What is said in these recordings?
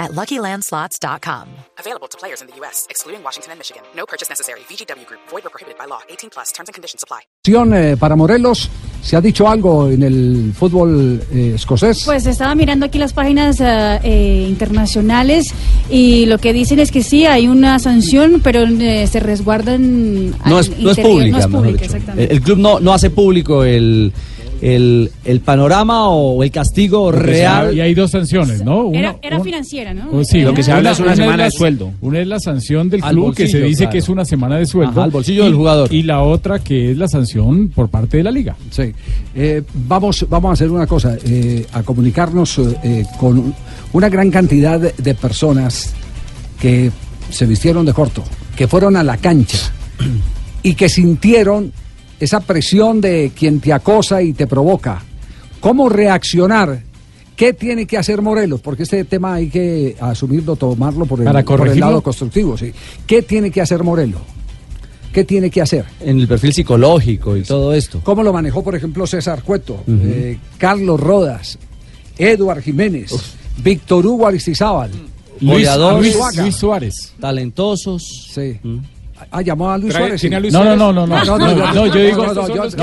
at LuckyLandSlots.com. Available to players in the U.S., excluding Washington and Michigan. No purchase necessary. VGW Group. Void or prohibited by law. 18 plus. Terms and conditions apply. Eh, para Morelos, ¿se ha dicho algo en el fútbol eh, escocés? Pues estaba mirando aquí las páginas eh, eh, internacionales y lo que dicen es que sí, hay una sanción, pero eh, se resguardan... No es, no es pública, No es pública, exactamente. El, el club no, no hace público el, el, el panorama o el castigo real. Y hay dos sanciones, ¿no? Una- Era, era un- financiera, ¿no? Oh, sí, Era- lo que se habla es una semana de la- sueldo. Una es la sanción del Al club, que se dice claro. que es una semana de sueldo. Ajá, al bolsillo y, del jugador. Y la otra que es la sanción por parte de la liga. Sí. Eh, vamos, vamos a hacer una cosa, eh, a comunicarnos eh, con una gran cantidad de personas que se vistieron de corto, que fueron a la cancha y que sintieron esa presión de quien te acosa y te provoca. ¿Cómo reaccionar? ¿Qué tiene que hacer Morelos? Porque este tema hay que asumirlo, tomarlo por el, Para por el corregirlo. lado constructivo. Sí. ¿Qué tiene que hacer Morelos? ¿Qué tiene que hacer? En el perfil psicológico y todo esto. ¿Cómo lo manejó, por ejemplo, César Cueto, eh, Carlos Rodas, Eduard Jiménez, Víctor Hugo Aristizábal? Luis. Luis. Luis Suárez. Talentosos. Sí. Ah, llamó a Luis Trae- Suárez. ¿tiene a Luis No, no, no, no, no. No, no, yo digo, no, no, estos son yo- los que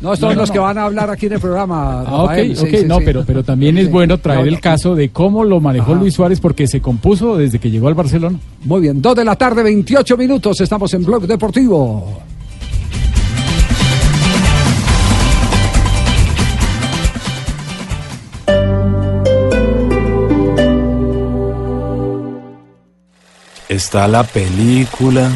no, son los que van a hablar aquí en el programa. Ah, ok. Sí, ok, sí, no, sí. pero, pero también es bueno traer No, el caso de cómo lo manejó Ajá. Luis Suárez porque se compuso desde que llegó al Barcelona. Muy bien, dos de la tarde, 28 minutos. Estamos en Blog Deportivo. Está la película,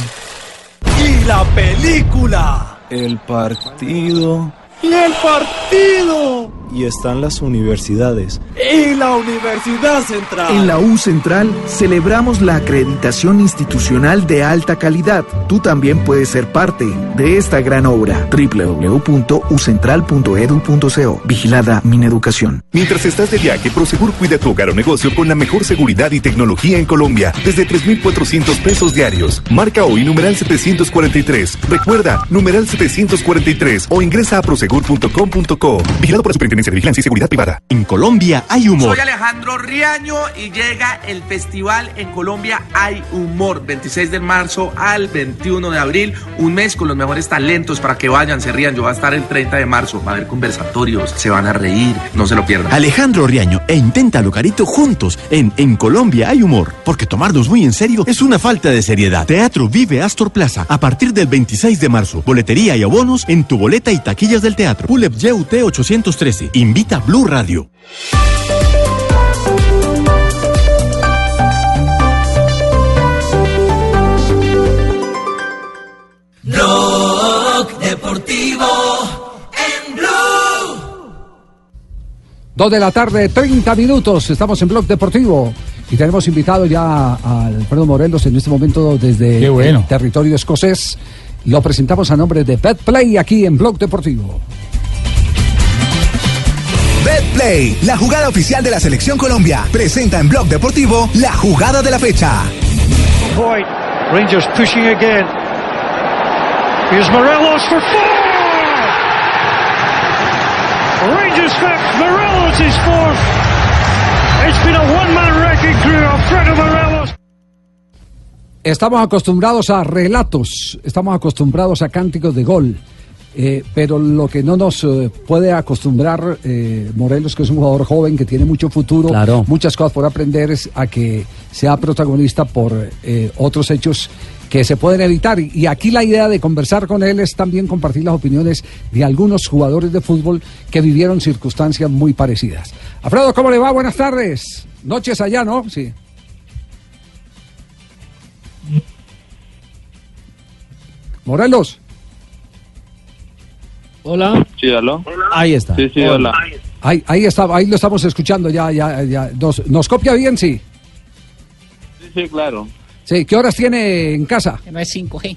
la película. el partido y el partido. Y están las universidades. Y la Universidad Central. En la U Central celebramos la acreditación institucional de alta calidad. Tú también puedes ser parte de esta gran obra. www.ucentral.edu.co. Vigilada Mineducación. Mientras estás de viaje, Prosegur cuida tu hogar o negocio con la mejor seguridad y tecnología en Colombia, desde 3,400 pesos diarios. Marca hoy numeral 743. Recuerda, numeral 743 o ingresa a prosegur.com.co. Vigilado por la Superintendencia de Vigilancia y Seguridad Privada. En Colombia hay humor. Soy Alejandro Riaño y llega el festival en Colombia Hay Humor, 26 de marzo al 21 de abril, un mes con los mejores talentos para que vayan, se rían. Yo voy a estar el 30 de marzo, va a haber conversatorios, se van a reír, no se lo pierdan. Alejandro Riaño e Inténtalo Carito juntos en En Colombia hay humor, porque tomarnos muy en serio es una falta de seriedad. Teatro Vive Astor Plaza a partir del 26 de marzo. Boletería y abonos en tu boleta y taquillas del teatro. Pulep YUT 813. Invita Blue Radio. Dos de la tarde, 30 minutos. Estamos en Blog Deportivo. Y tenemos invitado ya a Alfredo Morelos en este momento desde bueno. el territorio escocés. Lo presentamos a nombre de Betplay aquí en Blog Deportivo. BetPlay, la jugada oficial de la Selección Colombia, presenta en Blog Deportivo la jugada de la fecha. Point. Rangers pushing again. Here's Morelos for four! Rangers have Morelos is fourth. It's been a one-man wrecking crew. Alfredo Morelos. Estamos acostumbrados a relatos, estamos acostumbrados a cánticos de gol. Eh, pero lo que no nos eh, puede acostumbrar eh, Morelos, que es un jugador joven que tiene mucho futuro, Claro. muchas cosas por aprender, es a que sea protagonista por eh, otros hechos que se pueden evitar. Y y aquí la idea de conversar con él es también compartir las opiniones de algunos jugadores de fútbol que vivieron circunstancias muy parecidas. Alfredo, ¿cómo le va? Buenas tardes. Noches allá, ¿no? Sí. Morelos. Hola. Sí, aló. Ahí está. Sí, sí, hola. Ahí, ahí está, ahí lo estamos escuchando ya, ya, ya. Nos, nos copia bien, sí. Sí, sí, claro. Sí, ¿qué horas tiene en casa? No es 5G.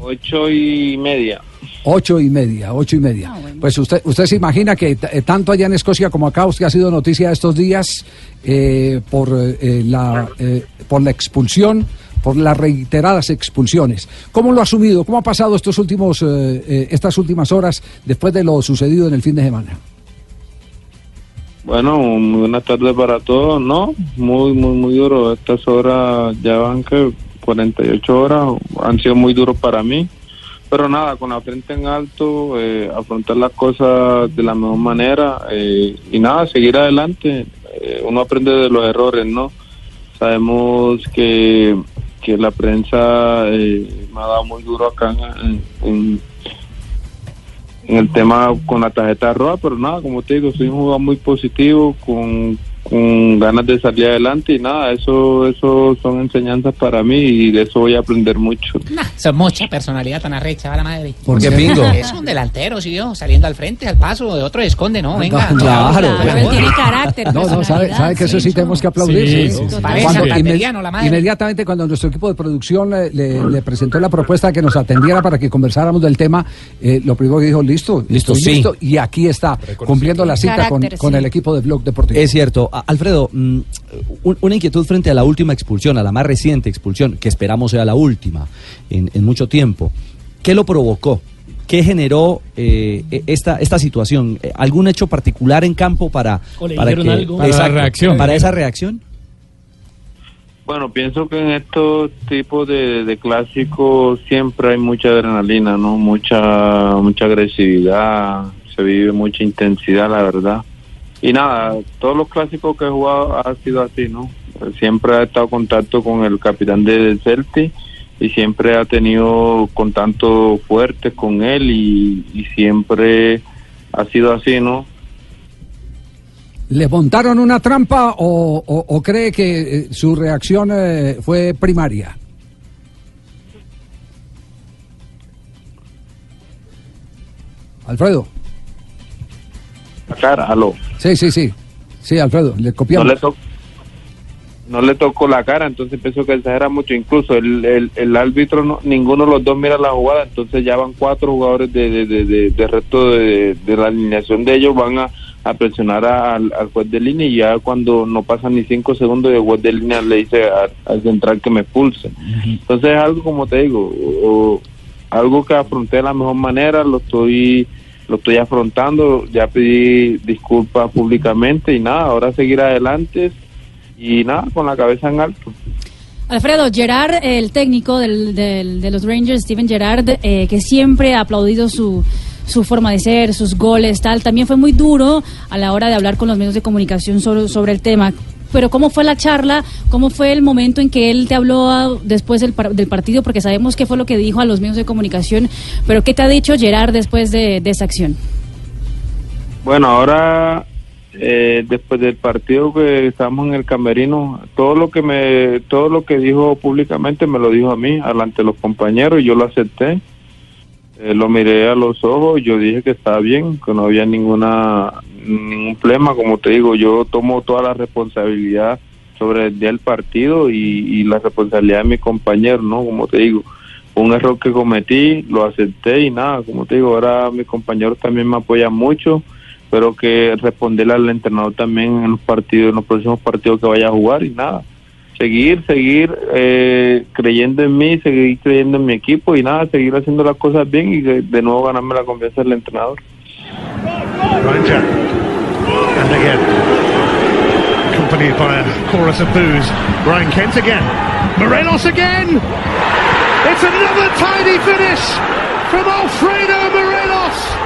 Ocho y media. Ocho y media, ocho y media. Pues usted, usted se imagina que eh, tanto allá en Escocia como acá, usted ha sido noticia estos días eh, por eh, la eh, por la expulsión, por las reiteradas expulsiones. ¿Cómo lo ha asumido? ¿Cómo ha pasado estos últimos, eh, eh, estas últimas horas después de lo sucedido en el fin de semana? Bueno, muy buenas tardes para todos, ¿no? Muy, muy, muy duro. Estas horas ya van que 48 horas han sido muy duros para mí. Pero nada, con la frente en alto, eh, afrontar las cosas de la mejor manera eh, y nada, seguir adelante. Eh, uno aprende de los errores, ¿no? Sabemos que, que la prensa eh, me ha dado muy duro acá en, en- el tema con la tarjeta roja, pero nada, como te digo, soy un jugador muy positivo, con, con ganas de salir adelante y nada, eso eso son enseñanzas para mí y de eso voy a aprender mucho. Son mucha personalidad tan arrecha, va la madre. ¿Por qué, Pingo? Es un delantero, sí, yo, saliendo al frente, al paso, de otro esconde, no, venga. claro, no, claro. no, Tiene carácter, No, no, sabe, sabe que eso sí tenemos que aplaudir. Sí, sí. sí, sí. Parece Cuando santandereano, inme- la madre. inmediatamente cuando nuestro equipo de producción le, le- le presentó la propuesta que nos atendiera para que conversáramos del tema, eh, lo primero que dijo, listo, Listo, listo, y aquí está, cumpliendo la cita con, Carácter, con sí. el equipo de Blog Deportivo. Es cierto. Alfredo, mm, un- una inquietud frente a la última expulsión, a la más reciente expulsión, que esperamos sea la última en, en mucho tiempo. ¿Qué lo provocó? ¿Qué generó eh, e- esta, esta situación? Eh, ¿Algún hecho particular en campo para, ¿O le para, algo? Exacto, reacción. Para esa reacción. Bueno, pienso que en estos tipos de, de clásicos siempre hay mucha adrenalina, ¿no? Mucha, mucha agresividad, se vive mucha intensidad, la verdad. Y nada, todos los clásicos que he jugado ha sido así, ¿no? Siempre he estado en contacto con el capitán de- del Celtic y siempre ha tenido contacto fuerte con él y, siempre ha sido así, ¿no? ¿Le montaron una trampa o cree que eh, su reacción eh, fue primaria? Alfredo. La cara, aló. Sí, sí, sí. Sí, Alfredo, le no copiamos. le tocó no le tocó la cara entonces pienso que exagera mucho incluso el, el, el árbitro no- ninguno de los dos mira la jugada entonces ya van cuatro jugadores de, de, de, de- de resto de, de la alineación de ellos van a, a presionar a- al, al juez de línea y ya cuando no pasan ni cinco segundos el juez de línea le dice a- al central que me expulse entonces es algo como te digo o- algo que afronté de la mejor manera lo estoy lo estoy afrontando ya pedí disculpas públicamente y nada ahora seguir adelante y nada, con la cabeza en alto. Alfredo, Gerard, el técnico del, del- de los Rangers, Steven Gerrard, eh, que siempre ha aplaudido su, su forma de ser, sus goles, tal, también fue muy duro a la hora de hablar con los medios de comunicación sobre, sobre el tema. Pero ¿cómo fue la charla? ¿Cómo fue el momento en que él te habló ah, después del, par- del partido? Porque sabemos qué fue lo que dijo a los medios de comunicación, pero ¿qué te ha dicho Gerard después de, de esa acción? Bueno, ahora, eh, después del partido que estábamos en el camerino, todo lo que me, todo lo que dijo públicamente me lo dijo a mí, delante de los compañeros, y yo lo acepté. Eh, lo miré a los ojos, yo dije que estaba bien, que no había ninguna ningún problema, como te digo, yo tomo toda la responsabilidad sobre el día del partido y, y la responsabilidad de mi compañero, ¿no? Como te digo, un error que cometí, lo acepté y nada, como te digo, ahora mis compañeros también me apoyan mucho, pero que responderle al entrenador también en los partidos, en los próximos partidos que vaya a jugar y nada, seguir, seguir eh, creyendo en mí, seguir creyendo en mi equipo y nada, seguir haciendo las cosas bien y de nuevo ganarme la confianza del entrenador. Ranger. And again, accompanied by a chorus of boos. Brian Kent again. Morelos again. It's another tidy finish from Alfredo Morelos.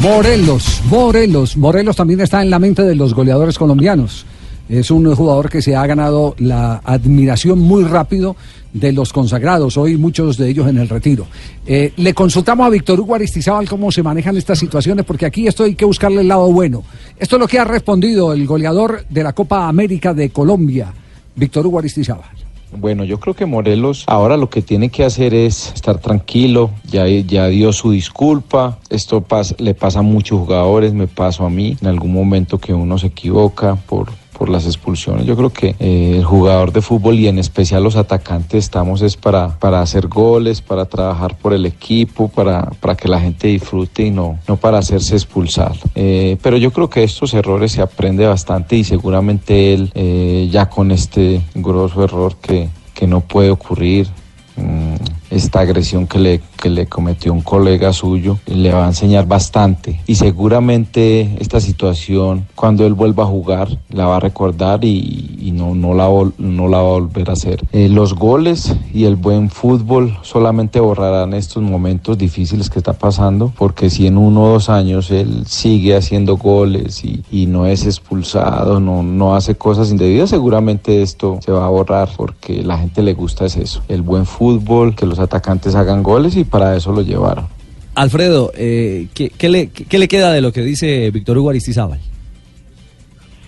Morelos, Morelos, Morelos también está en la mente de los goleadores colombianos. Es un jugador que se ha ganado la admiración muy rápido de los consagrados, hoy muchos de ellos en el retiro. Eh, le consultamos a Víctor Hugo Aristizábal cómo se manejan estas situaciones, porque aquí esto hay que buscarle el lado bueno. Esto es lo que ha respondido el goleador de la Copa América de Colombia, Víctor Hugo Aristizábal. Bueno, yo creo que Morelos ahora lo que tiene que hacer es estar tranquilo, ya, ya dio su disculpa, esto le pasa a muchos jugadores, me pasó a mí, en algún momento que uno se equivoca por, por las expulsiones. Yo creo que eh, el jugador de fútbol y en especial los atacantes estamos es para, para hacer goles, para trabajar por el equipo, para, para que la gente disfrute y no, no para hacerse expulsar. Eh, pero yo creo que estos errores se aprende bastante y seguramente él eh, ya con este grosso error que, que no puede ocurrir, mm, esta agresión que le, que le cometió un colega suyo le va a enseñar bastante y seguramente esta situación cuando él vuelva a jugar la va a recordar y, y no, no, la, no la va a volver a hacer. Eh, los goles y el buen fútbol solamente borrarán estos momentos difíciles que está pasando porque si en uno o dos años él sigue haciendo goles y, y no es expulsado, no, no hace cosas indebidas, seguramente esto se va a borrar porque la gente le gusta es eso, el buen fútbol, que los atacantes hagan goles y para eso lo llevaron. Alfredo, eh, ¿qué, qué le, qué le queda de lo que dice Víctor Hugo Aristizábal?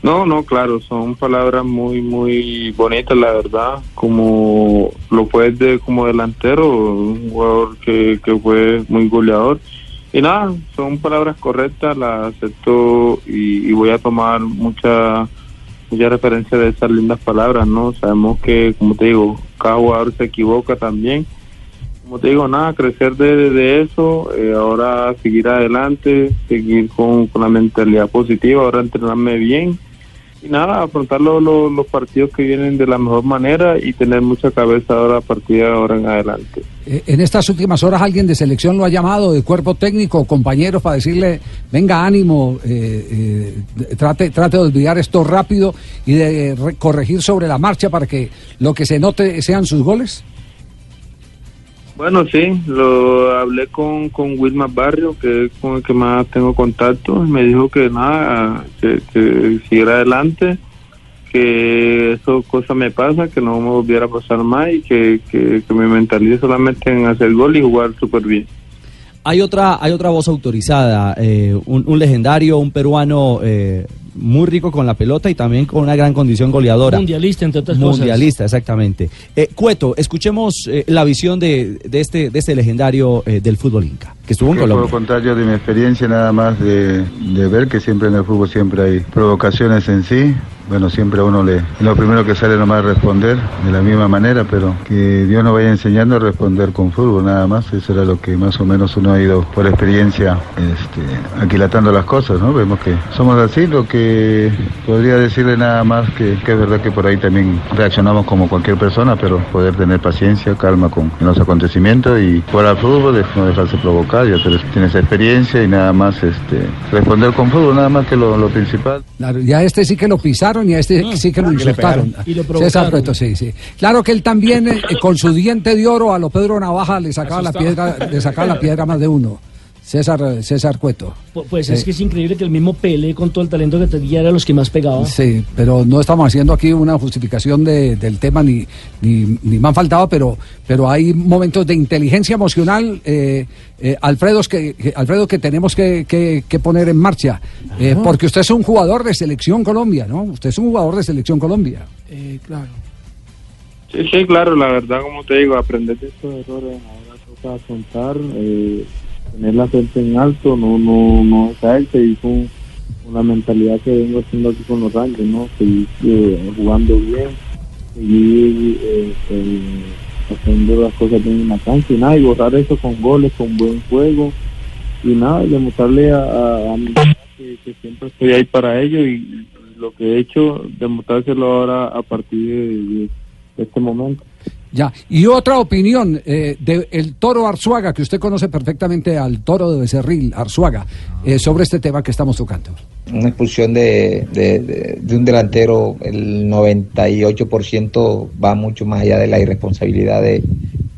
No, no, claro, son palabras muy, muy bonitas, la verdad. Como lo fue de, como delantero, un jugador que, que fue muy goleador. Y nada, son palabras correctas, las acepto y, y voy a tomar mucha, mucha referencia de esas lindas palabras, ¿no? Sabemos que, como te digo, cada jugador se equivoca también. Como te digo, nada, crecer de, de eso, eh, ahora seguir adelante, seguir con, con la mentalidad positiva, ahora entrenarme bien y nada, afrontar lo- lo- los partidos que vienen de la mejor manera y tener mucha cabeza ahora a partir de ahora en adelante. Eh, En estas últimas horas alguien de selección lo ha llamado, de cuerpo técnico, compañeros, para decirle, venga, ánimo, eh, trate, trate de olvidar esto rápido y de re- corregir sobre la marcha para que lo que se note sean sus goles. Bueno, sí, lo hablé con, con Wilmar Barrio, que es con el que más tengo contacto, y me dijo que nada, que, que siguiera adelante, que eso cosa me pasa, que no me volviera a pasar más y que, que, que me mentalice solamente en hacer gol y jugar súper bien. Hay otra, hay otra voz autorizada, eh, un, un legendario, un peruano eh, muy rico con la pelota y también con una gran condición goleadora. Mundialista, entre otras cosas. Mundialista, exactamente. Eh, Cueto, escuchemos eh, la visión de, de este, de este legendario eh, del fútbol inca, que estuvo en ¿Qué puedo Colombia. contar yo de mi experiencia nada más de, de ver que siempre en el fútbol siempre hay provocaciones en sí. Bueno, siempre a uno le lo primero que sale nomás es responder de la misma manera, pero que Dios nos vaya enseñando a responder con fútbol nada más. Eso era lo que más o menos uno ha ido por experiencia este, aquilatando las cosas, ¿no? Vemos que somos así, lo que podría decirle nada más que, que es verdad que por ahí también reaccionamos como cualquier persona, pero poder tener paciencia, calma con los acontecimientos y jugar al fútbol, no dejarse provocar, ya tienes, tienes experiencia y nada más este, responder con fútbol, nada más que lo, lo principal. Claro, y a este sí que lo pisaron y a este sí que lo insultaron. Y lo César sí, sí. Claro que él también, eh, con su diente de oro, a lo Pedro Navaja le sacaba la piedra, le sacaba la piedra más de uno. César, eh, César Cueto. Pu- Pues es que es increíble que el mismo Pele, con todo el talento que tenía, era los que más pegaba. Sí, pero no estamos haciendo aquí una justificación de- del tema ni, ni, ni me han faltado, pero, pero hay momentos de inteligencia emocional, eh, eh, Alfredo, que, que- Alfredo, que tenemos que, que- que poner en marcha. Eh, porque usted es un jugador de Selección Colombia, ¿no? Usted es un jugador de Selección Colombia. Eh, claro. Sí, sí, claro, la verdad, como te digo, aprender de estos errores, ahora toca afrontar, eh, tener la frente en alto, no no no caerse y con, con la mentalidad que vengo haciendo aquí con los Rangers, ¿no? Seguir eh, jugando bien, seguir eh, haciendo las cosas bien en la cancha y nada, y borrar eso con goles, con buen juego y nada, y demostrarle a, mi que, que siempre estoy ahí para ellos y, lo que he hecho, demostrárselo ahora a partir de este momento. Ya, y otra opinión eh, del toro Arzuaga, que usted conoce perfectamente al toro de Becerril, Arzuaga, eh, sobre este tema que estamos tocando. una expulsión de, de- de- un delantero, el 98% va mucho más allá de la irresponsabilidad de,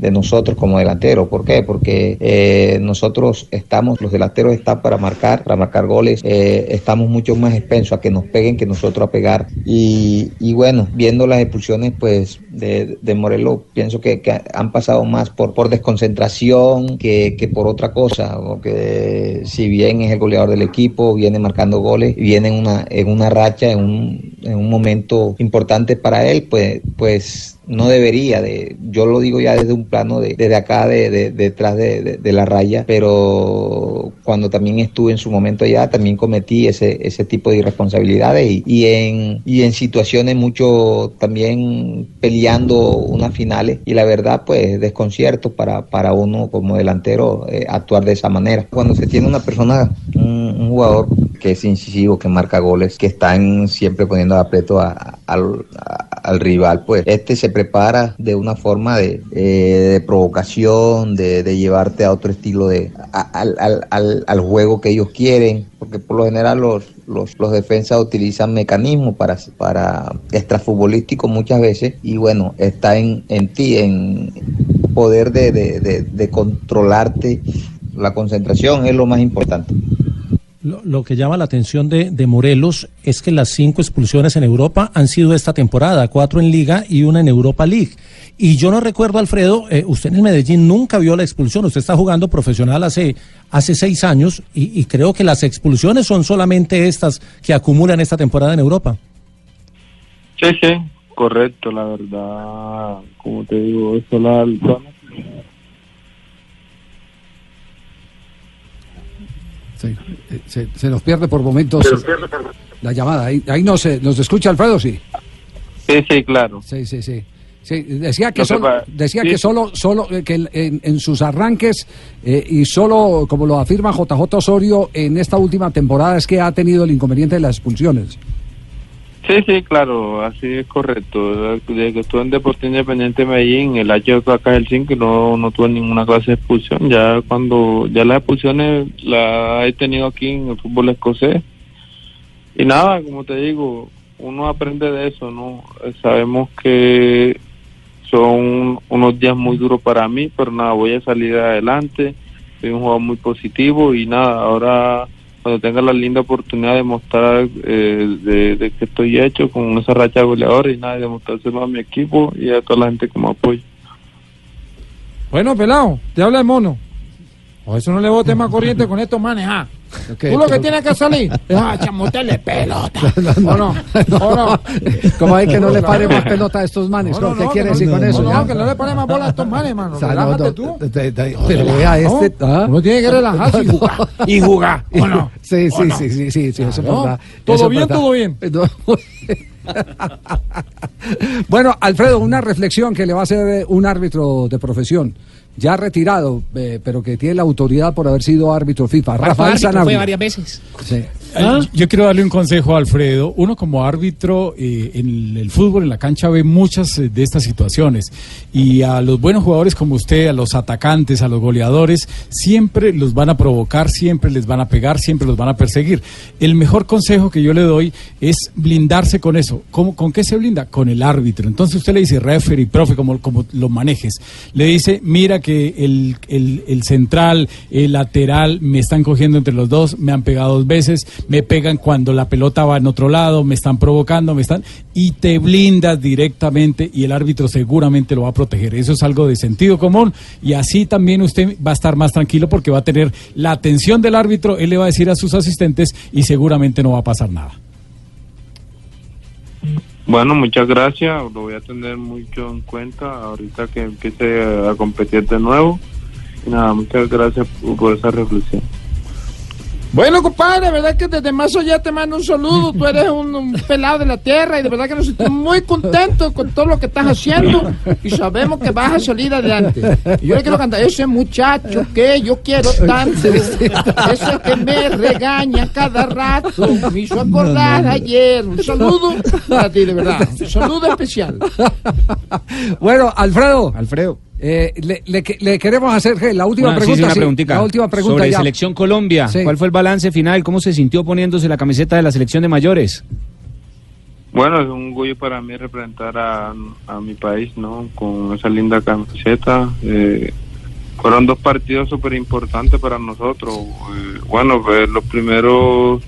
de nosotros como delanteros. ¿Por qué? Porque eh, nosotros estamos, los delanteros están para marcar, para marcar goles, eh, estamos mucho más expensos a que nos peguen que nosotros a pegar. Y, y bueno, viendo las expulsiones pues de, de Morelos, pienso que, que han pasado más por, por desconcentración que, que por otra cosa, porque si bien es el goleador del equipo, viene marcando goles, viene en una, en una racha, en un, en un momento importante para él, pues, pues no debería de, yo lo digo ya desde un plano de, desde acá, de, de- detrás de, de- la raya, pero cuando también estuve en su momento allá, también cometí ese, ese tipo de irresponsabilidades y, y en, y en situaciones mucho también peleando unas finales y la verdad pues desconcierto para, para uno como delantero eh, actuar de esa manera. Cuando se tiene una persona, un, jugador que es incisivo, que marca goles, que están siempre poniendo aprieto a- a- al rival, pues este se prepara de una forma de, eh, de provocación, de, de llevarte a otro estilo de al, al- al- al juego que ellos quieren, porque por lo general los, los, los defensas utilizan mecanismos para, para extrafutbolísticos muchas veces y bueno, está en, en ti, en poder de, de- de- de controlarte la concentración es lo más importante. Lo, que llama la atención de, de Morelos es que las cinco expulsiones en Europa han sido esta temporada, cuatro en Liga y una en Europa League. Y yo no recuerdo, Alfredo, eh, usted en el Medellín nunca vio la expulsión, usted está jugando profesional hace, hace seis años y, y creo que las expulsiones son solamente estas que acumulan esta temporada en Europa. Sí, sí, correcto, la verdad, como te digo, eso la, la- se, se nos pierde por momentos la llamada. Ahí, ahí nos, eh, nos escucha Alfredo, sí. Sí, sí, claro. Sí, sí, sí. Sí, decía que No se solo, decía sí. que solo, solo eh, que en, en- en sus arranques eh, y solo, como lo afirma JJ Osorio, en esta última temporada es que ha tenido el inconveniente de las expulsiones. Sí, sí, claro, así es correcto. Desde que estuve en Deportivo Independiente de Medellín, el año acá el 5 no, no tuve ninguna clase de expulsión. Ya cuando, ya las expulsiones las he tenido aquí en el fútbol escocés. Y nada, como te digo, uno aprende de eso, ¿no? Sabemos que son unos días muy duros para mí, pero nada, voy a salir adelante. Soy un jugador muy positivo y nada, ahora cuando tenga la linda oportunidad de mostrar eh, de, de que estoy hecho con esa racha goleadora y nada, de mostrárselo a mi equipo y a toda la gente que me apoya. Bueno, pelado, te habla el mono. O eso no le bote más corriente con estos manes, Tú lo que tienes que salir es a pelota. ¿O no? ¿O no? ¿Cómo hay que no le pare más pelota a estos manes? No, no, ¿Qué no, quiere que no- decir con no, eso? no, que no le pare más bola a estos manes, mano. O sea, no, Relájate no, tú. pero vea este. ¿ah? Uno tiene que relajarse y jugar. Y jugar, ¿o no? Sí, ¿O sí, no? sí, sí, sí, sí, eso es verdad. ¿Todo bien, todo bien? bueno, Alfredo, una reflexión que le va a hacer un árbitro de profesión, ya retirado, eh, pero que tiene la autoridad por haber sido árbitro FIFA, Rafael árbitro, Sanabria. Fue varias veces. Sí. Eh, Yo quiero darle un consejo a Alfredo. Uno como árbitro eh, en el fútbol, en la cancha, ve muchas eh, de estas situaciones. Y a los buenos jugadores como usted, a los atacantes, a los goleadores, siempre los van a provocar, siempre les van a pegar, siempre los van a perseguir. El mejor consejo que yo le doy es blindarse con eso. ¿Cómo, ¿Con qué se blinda? Con el árbitro. Entonces usted le dice, referee, profe, como, como lo manejes. Le dice, mira que el, el central, el lateral, me están cogiendo entre los dos, me han pegado dos veces, me pegan cuando la pelota va en otro lado, me están provocando, me están... Y te blindas directamente y el árbitro seguramente lo va a proteger. Eso es algo de sentido común y así también usted va a estar más tranquilo porque va a tener la atención del árbitro, él le va a decir a sus asistentes y seguramente no va a pasar nada. Bueno, muchas gracias, lo voy a tener mucho en cuenta ahorita que empiece a competir de nuevo. Nada, muchas gracias por esa reflexión. Bueno, compadre, de verdad que desde Mazo ya te mando un saludo. Tú eres un, un pelado de la tierra y de verdad que nos sentimos muy contentos con todo lo que estás haciendo y sabemos que vas a salir adelante. Y yo le quiero cantar ese muchacho que yo quiero tanto, ese que me regaña cada rato, me hizo acordar ayer. Un saludo para ti, de verdad. Un saludo especial. Bueno, Alfredo. Alfredo. Eh, le, le que- le queremos hacer la última Una, sí, sí, pregunta. una sí, preguntita. la última pregunta Sobre ya. Selección Colombia. Sí. ¿Cuál fue el balance final? ¿Cómo se sintió poniéndose la camiseta de la selección de mayores? Bueno, es un orgullo para mí representar a, a mi país, ¿no? Con esa linda camiseta. Eh, fueron dos partidos súper importantes para nosotros. Eh, bueno, pues los primeros,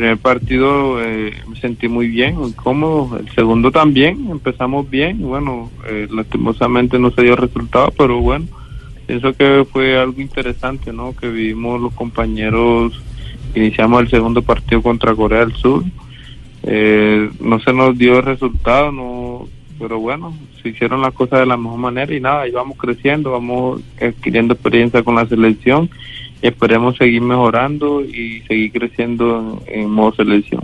primer partido eh, me sentí muy bien, muy cómodo. El segundo también, empezamos bien. Bueno, eh, lastimosamente no se dio resultado, pero bueno, pienso que fue algo interesante, ¿no? Que vivimos los compañeros, iniciamos el segundo partido contra Corea del Sur. Eh, no se nos dio el resultado, no pero bueno, se hicieron las cosas de la mejor manera y nada, y vamos creciendo, vamos adquiriendo experiencia con la selección esperemos seguir mejorando y seguir creciendo en, en modo selección.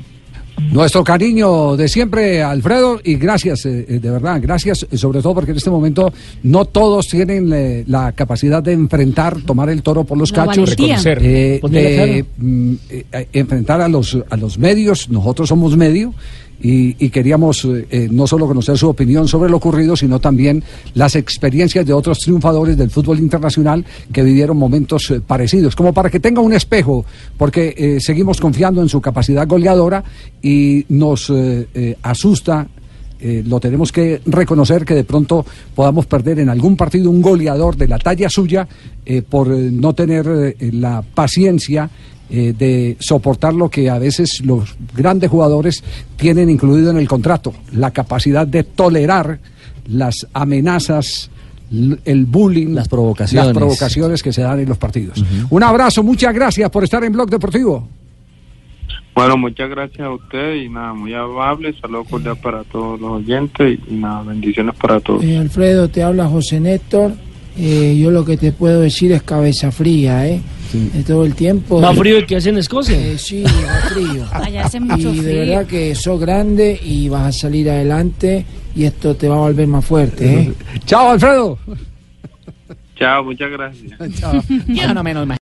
Nuestro cariño de siempre, Alfredo, y gracias, eh, eh, de verdad, gracias, eh, sobre todo porque en este momento no todos tienen eh, la capacidad de enfrentar, tomar el toro por los La cachos. Reconocer. eh, la de, mm, eh, eh, enfrentar a los, a los medios, nosotros somos medio, y, queríamos eh, eh, no solo conocer su opinión sobre lo ocurrido, sino también las experiencias de otros triunfadores del fútbol internacional que vivieron momentos eh, parecidos, como para que tenga un espejo, porque seguimos confiando en su capacidad goleadora y nos asusta. lo tenemos que reconocer que de pronto podamos perder en algún partido un goleador de la talla suya por no tener la paciencia eh, de soportar lo que a veces los grandes jugadores tienen incluido en el contrato, la capacidad de tolerar las amenazas, el bullying, las provocaciones. las provocaciones que se dan en los partidos. Un abrazo, muchas gracias por estar en Blog Deportivo. Bueno, muchas gracias a usted y nada, muy amable, saludos cordiales para todos los oyentes y nada, bendiciones para todos. Eh, Alfredo, te habla José Néstor. Eh, yo lo que te puedo decir es cabeza fría, ¿eh? De todo el tiempo. ¿Más frío el que hace en Escocia? Eh, sí, más frío. Allá hace mucho y de frío. verdad que sos grande y vas a salir adelante y esto te va a volver más fuerte, ¿eh? Chao, Alfredo. Chao, muchas gracias. Chao. Yo no me lo imagino.